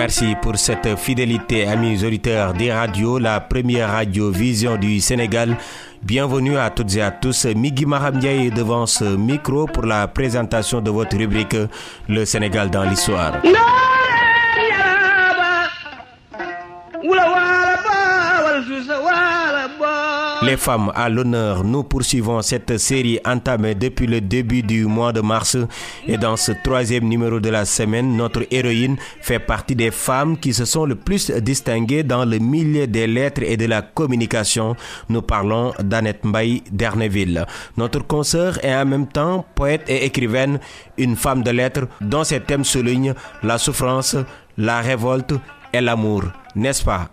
Merci pour cette fidélité, amis auditeurs des radios, la première radio vision du Sénégal. Bienvenue à toutes et à tous. Migi Mahamdiaye est devant ce micro pour la présentation de votre rubrique Le Sénégal dans l'histoire. Les femmes à l'honneur, nous poursuivons cette série entamée depuis le début du mois de mars et dans ce troisième numéro de la semaine, notre héroïne fait partie des femmes qui se sont le plus distinguées dans le milieu des lettres et de la communication. Nous parlons d'Annette Mbaye d'Erneville. Notre consoeur est en même temps poète et écrivaine, une femme de lettres dont ses thèmes soulignent la souffrance, la révolte et l'amour n'est-ce pas,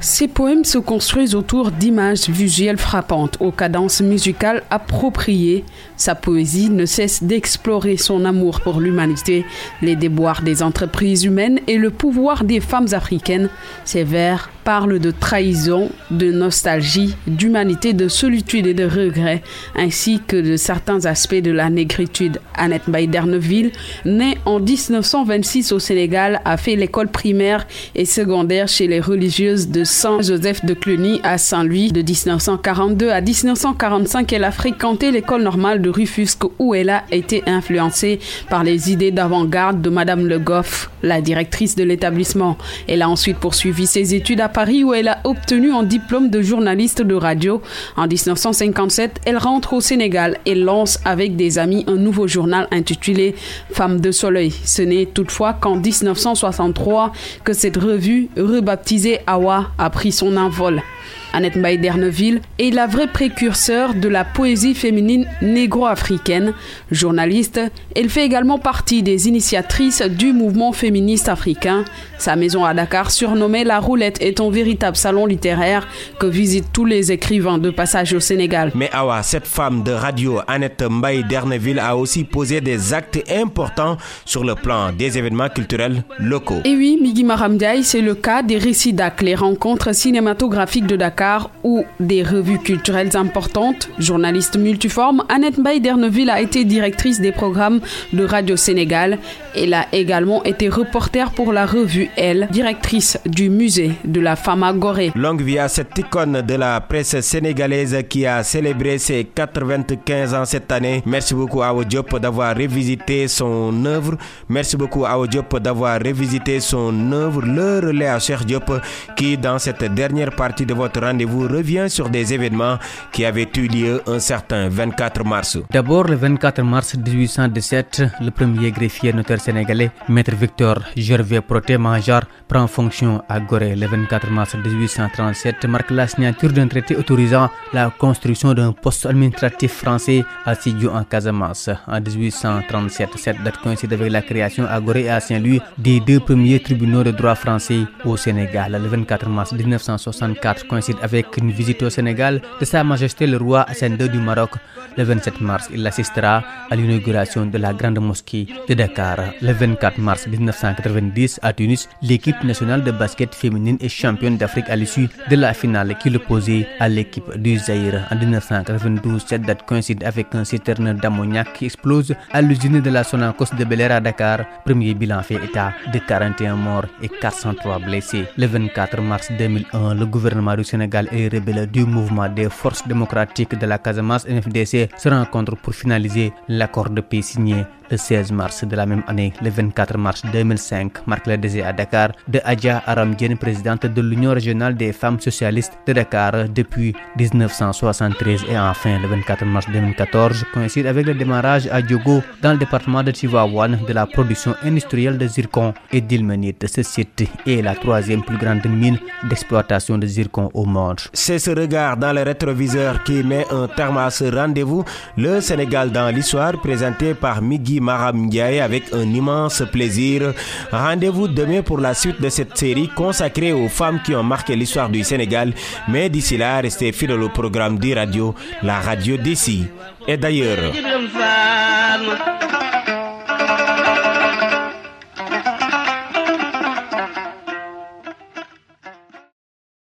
Ces poèmes se construisent autour d'images visuelles frappantes, aux cadences musicales appropriées. Sa poésie ne cesse d'explorer son amour pour l'humanité, les déboires des entreprises humaines et le pouvoir des femmes africaines. Ses vers parlent de trahison, de nostalgie, d'humanité, de solitude et de regret, ainsi que de certains aspects de la négritude. Annette Baïderneville, née en 1926 au Sénégal, a fait l'école primaire et secondaire chez les religieuses de Saint-Joseph de Cluny à Saint-Louis. De 1942 à 1945, elle a fréquenté l'école normale de Rufusque où elle a été influencée par les idées d'avant-garde de Madame Le Goff, la directrice de l'établissement. Elle a ensuite poursuivi ses études à Paris où elle a obtenu un diplôme de journaliste de radio. En 1957, elle rentre au Sénégal et lance avec des amis un nouveau journal intitulé Femme de Soleil. Ce n'est toutefois qu'en 1963 que cette revue rebaptisé Awa a pris son envol. Annette Mbaye d'Erneville est la vraie précurseur de la poésie féminine négro-africaine. Journaliste, elle fait également partie des initiatrices du mouvement féministe africain. Sa maison à Dakar, surnommée La Roulette, est un véritable salon littéraire que visitent tous les écrivains de passage au Sénégal. Mais Awa, cette femme de radio, Annette Mbaye d'Erneville, a aussi posé des actes importants sur le plan des événements culturels locaux. Et oui, Migi Maramdiaye, c'est le cas des récits les rencontres cinématographiques de Dakar ou des revues culturelles importantes. Journaliste multiforme, Annette Mbaye a été directrice des programmes de Radio Sénégal. Elle a également été reporter pour la revue Elle, directrice du musée de la femme à Gorée. Longue vie à cette icône de la presse sénégalaise qui a célébré ses 95 ans cette année. Merci beaucoup à Diop d'avoir revisité son œuvre. Merci beaucoup à Diop d'avoir revisité son œuvre. Le relais à Cher Diop qui, dans cette dernière partie de votre rendez-vous revient sur des événements qui avaient eu lieu un certain 24 mars. D'abord, le 24 mars 1817, le premier greffier notaire sénégalais, Maître Victor Gervais Proté Manjar, prend fonction à Gorée. Le 24 mars 1837 marque la signature d'un traité autorisant la construction d'un poste administratif français à Sidiou en Casamance. En 1837, cette date coïncide avec la création à Gorée et à Saint-Louis des deux premiers tribunaux de droit français au Sénégal. Le 24 mars 1964 coïncide avec une visite au Sénégal de Sa Majesté le roi Hassan II du Maroc. Le 27 mars, il assistera à l'inauguration de la grande mosquée de Dakar. Le 24 mars 1990, à Tunis, l'équipe nationale de basket féminine est championne d'Afrique à l'issue de la finale qui l'opposait à l'équipe du Zaïre. En 1992, cette date coïncide avec un citerne d'ammoniac qui explose à l'usine de la Sonacos de Bel à Dakar. Premier bilan fait état de 41 morts et 403 blessés. Le 24 mars 2001, le gouvernement Sénégal et les rebelles du mouvement des forces démocratiques de la Casamance NFDC se rencontrent pour finaliser l'accord de paix signé le 16 mars de la même année, le 24 mars 2005, marque le décès à Dakar de Adja Aramdien, présidente de l'Union régionale des femmes socialistes de Dakar depuis 1973. Et enfin, le 24 mars 2014, coïncide avec le démarrage à Diogo, dans le département de Chihuahua, de la production industrielle de zircon et d'ilménite. Ce site est la troisième plus grande mine d'exploitation de zircon au monde. C'est ce regard dans le rétroviseur qui met un terme à ce rendez-vous. Le Sénégal dans l'histoire, présenté par Migui Maram avec un immense plaisir. Rendez-vous demain pour la suite de cette série consacrée aux femmes qui ont marqué l'histoire du Sénégal. Mais d'ici là, restez fidèles au programme d'e-radio, la radio d'ici et d'ailleurs.